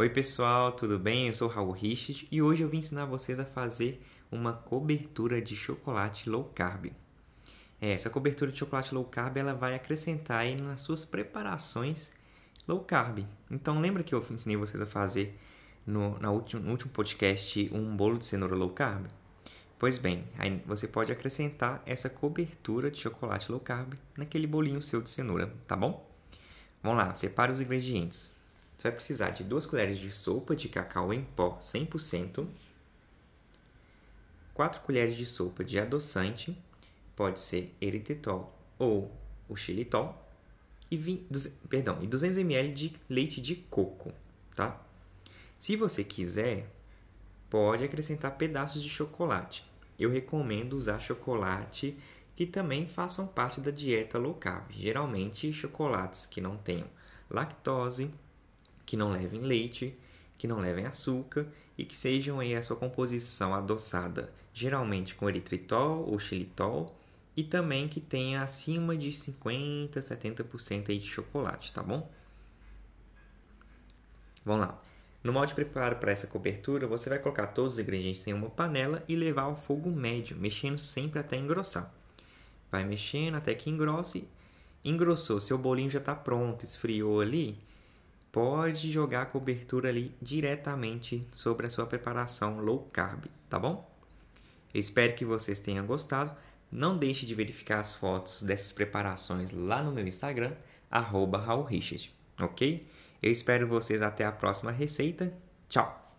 Oi pessoal, tudo bem? Eu sou Raul Richard e hoje eu vim ensinar vocês a fazer uma cobertura de chocolate low carb. É, essa cobertura de chocolate low carb ela vai acrescentar aí nas suas preparações low carb. Então lembra que eu ensinei vocês a fazer no, na último, no último podcast um bolo de cenoura low carb? Pois bem, aí você pode acrescentar essa cobertura de chocolate low carb naquele bolinho seu de cenoura, tá bom? Vamos lá, separe os ingredientes. Você vai precisar de duas colheres de sopa de cacau em pó 100%, 4 colheres de sopa de adoçante, pode ser eritritol ou o xilitol, e, 20, perdão, e 200 ml de leite de coco, tá? Se você quiser, pode acrescentar pedaços de chocolate. Eu recomendo usar chocolate que também façam parte da dieta low carb. Geralmente chocolates que não tenham lactose, que não levem leite, que não levem açúcar e que sejam aí a sua composição adoçada, geralmente com eritritol ou xilitol, e também que tenha acima de 50, 70% aí de chocolate, tá bom? Vamos lá. No modo de preparo para essa cobertura, você vai colocar todos os ingredientes em uma panela e levar ao fogo médio, mexendo sempre até engrossar. Vai mexendo até que engrosse. Engrossou, seu bolinho já está pronto, esfriou ali pode jogar a cobertura ali diretamente sobre a sua preparação low carb, tá bom? Eu espero que vocês tenham gostado. Não deixe de verificar as fotos dessas preparações lá no meu Instagram, arroba ok? Eu espero vocês até a próxima receita. Tchau!